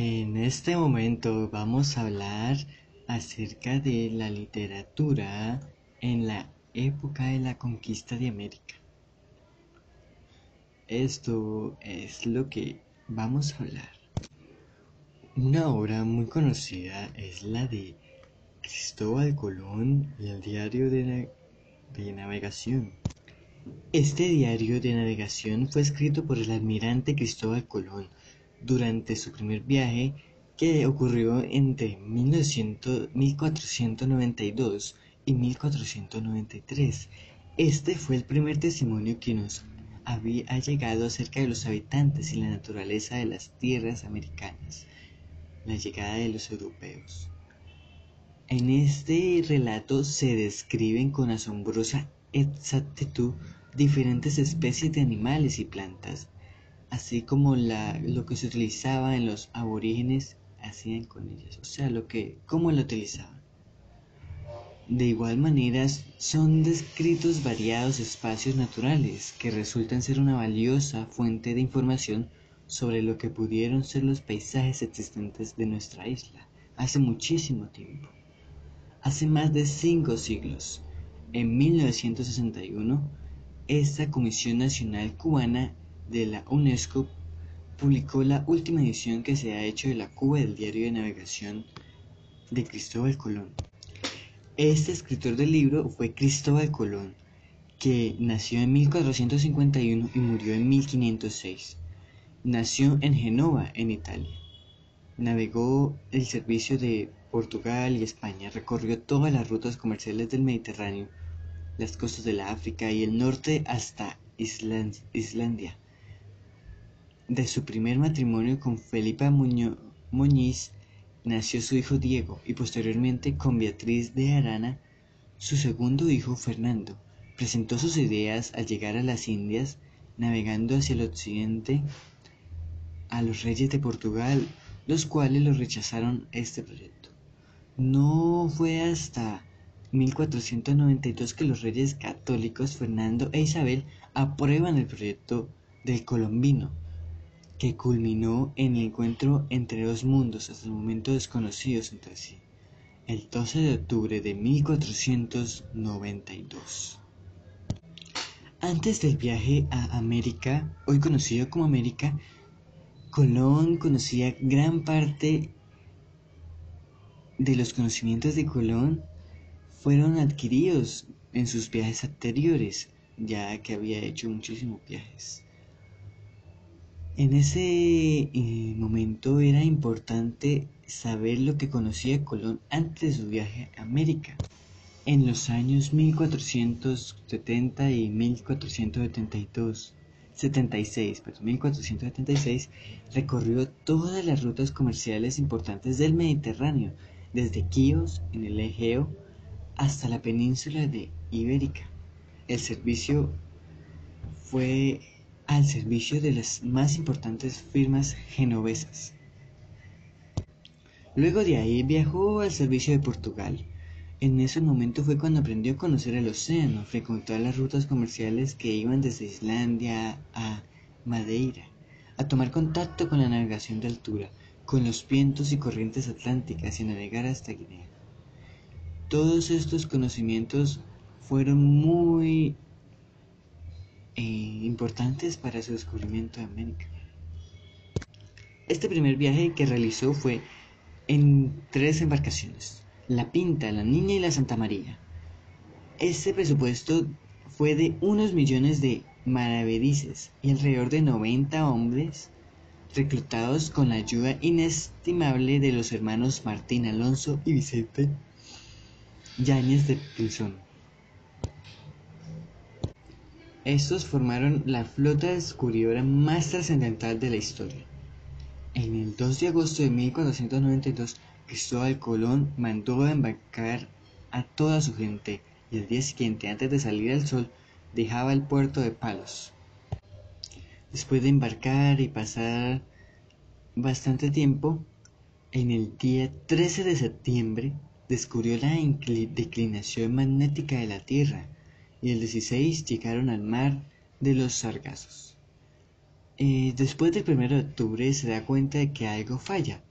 En este momento vamos a hablar acerca de la literatura en la época de la conquista de América. Esto es lo que vamos a hablar. Una obra muy conocida es la de Cristóbal Colón y el diario de, de navegación. Este diario de navegación fue escrito por el almirante Cristóbal Colón durante su primer viaje que ocurrió entre 1492 y 1493. Este fue el primer testimonio que nos había llegado acerca de los habitantes y la naturaleza de las tierras americanas, la llegada de los europeos. En este relato se describen con asombrosa exactitud diferentes especies de animales y plantas, así como la, lo que se utilizaba en los aborígenes hacían con ellas, o sea, lo que, cómo lo utilizaban. De igual manera, son descritos variados espacios naturales que resultan ser una valiosa fuente de información sobre lo que pudieron ser los paisajes existentes de nuestra isla hace muchísimo tiempo. Hace más de cinco siglos, en 1961, esta Comisión Nacional Cubana de la UNESCO publicó la última edición que se ha hecho de la Cuba del diario de navegación de Cristóbal Colón. Este escritor del libro fue Cristóbal Colón, que nació en 1451 y murió en 1506. Nació en Genova, en Italia. Navegó el servicio de Portugal y España, recorrió todas las rutas comerciales del Mediterráneo, las costas de la África y el norte hasta Islandia de su primer matrimonio con Felipa Muñiz nació su hijo Diego y posteriormente con Beatriz de Arana, su segundo hijo Fernando. Presentó sus ideas al llegar a las Indias, navegando hacia el occidente a los reyes de Portugal, los cuales lo rechazaron este proyecto. No fue hasta 1492 que los reyes católicos Fernando e Isabel aprueban el proyecto del colombino, que culminó en el encuentro entre dos mundos hasta el momento desconocidos entre sí, el 12 de octubre de 1492. Antes del viaje a América, hoy conocido como América, Colón conocía gran parte de los conocimientos de Colón fueron adquiridos en sus viajes anteriores, ya que había hecho muchísimos viajes. En ese eh, momento era importante saber lo que conocía Colón antes de su viaje a América. En los años 1470 y 1472, 76, 1476, recorrió todas las rutas comerciales importantes del Mediterráneo, desde Quíos en el Egeo hasta la península de Ibérica. El servicio fue al servicio de las más importantes firmas genovesas. Luego de ahí viajó al servicio de Portugal. En ese momento fue cuando aprendió a conocer el océano, frecuentó las rutas comerciales que iban desde Islandia a Madeira, a tomar contacto con la navegación de altura, con los vientos y corrientes atlánticas y a navegar hasta Guinea. Todos estos conocimientos fueron muy eh, importantes para su descubrimiento de América. Este primer viaje que realizó fue en tres embarcaciones, la Pinta, la Niña y la Santa María. Este presupuesto fue de unos millones de maravedices y alrededor de 90 hombres reclutados con la ayuda inestimable de los hermanos Martín Alonso y Vicente Yáñez de Pinzón. Estos formaron la flota descubridora más trascendental de la historia. En el 2 de agosto de 1492, Cristóbal Colón mandó a embarcar a toda su gente y el día siguiente, antes de salir al sol, dejaba el puerto de Palos. Después de embarcar y pasar bastante tiempo, en el día 13 de septiembre descubrió la declinación magnética de la Tierra y el 16 llegaron al mar de los Sargazos. Eh, después del 1 de octubre se da cuenta de que algo falla.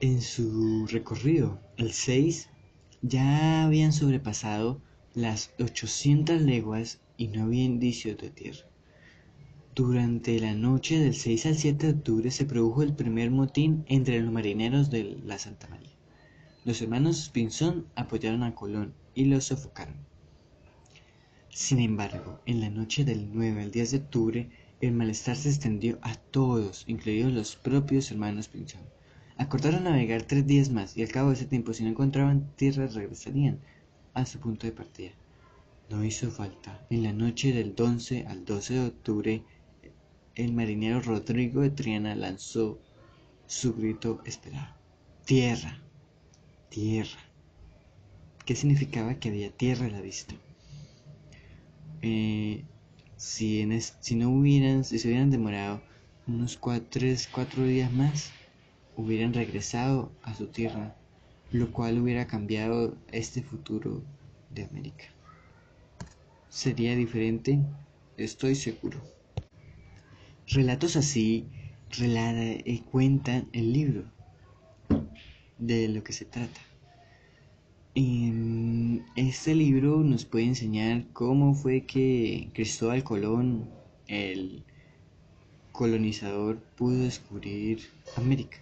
En su recorrido, el 6 ya habían sobrepasado las 800 leguas y no había indicios de tierra. Durante la noche del 6 al 7 de octubre se produjo el primer motín entre los marineros de la Santa María. Los hermanos Pinzón apoyaron a Colón y lo sofocaron. Sin embargo, en la noche del 9 al 10 de octubre, el malestar se extendió a todos, incluidos los propios hermanos Pinzón. Acordaron navegar tres días más y al cabo de ese tiempo, si no encontraban tierra, regresarían a su punto de partida. No hizo falta. En la noche del 11 al 12 de octubre, el marinero Rodrigo de Triana lanzó su grito esperado. Tierra, tierra. ¿Qué significaba que había tierra a la vista? Eh, si, si no hubieran, si se hubieran demorado unos cuatro, tres, cuatro días más, hubieran regresado a su tierra, lo cual hubiera cambiado este futuro de América. Sería diferente, estoy seguro. Relatos así y cuentan el libro de lo que se trata. Este libro nos puede enseñar cómo fue que Cristóbal Colón, el colonizador, pudo descubrir América.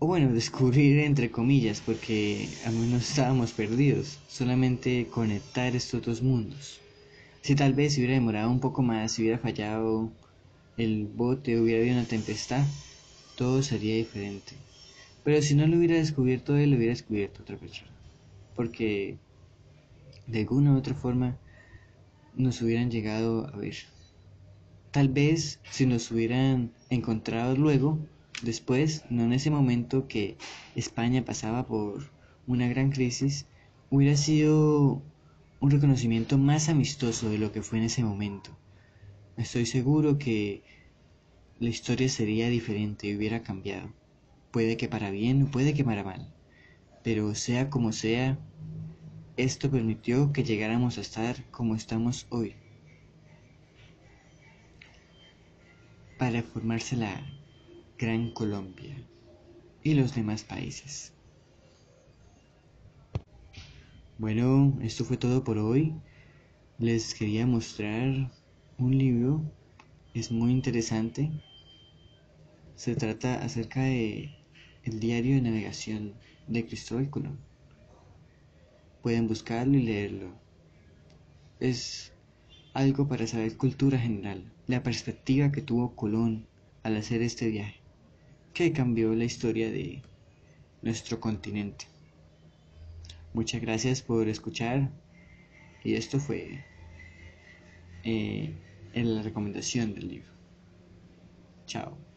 O bueno, descubrir entre comillas, porque a menos estábamos perdidos, solamente conectar estos dos mundos. Si tal vez se hubiera demorado un poco más, si hubiera fallado el bote, hubiera habido una tempestad, todo sería diferente. Pero si no lo hubiera descubierto él, lo hubiera descubierto otra persona. Porque de alguna u otra forma nos hubieran llegado a ver. Tal vez si nos hubieran encontrado luego, Después, no en ese momento que España pasaba por una gran crisis, hubiera sido un reconocimiento más amistoso de lo que fue en ese momento. Estoy seguro que la historia sería diferente y hubiera cambiado. Puede que para bien o puede que para mal. Pero sea como sea, esto permitió que llegáramos a estar como estamos hoy. Para formarse la Gran Colombia y los demás países. Bueno, esto fue todo por hoy. Les quería mostrar un libro, es muy interesante. Se trata acerca de el diario de navegación de Cristóbal Colón. Pueden buscarlo y leerlo. Es algo para saber cultura general, la perspectiva que tuvo Colón al hacer este viaje que cambió la historia de nuestro continente. Muchas gracias por escuchar y esto fue eh, la recomendación del libro. Chao.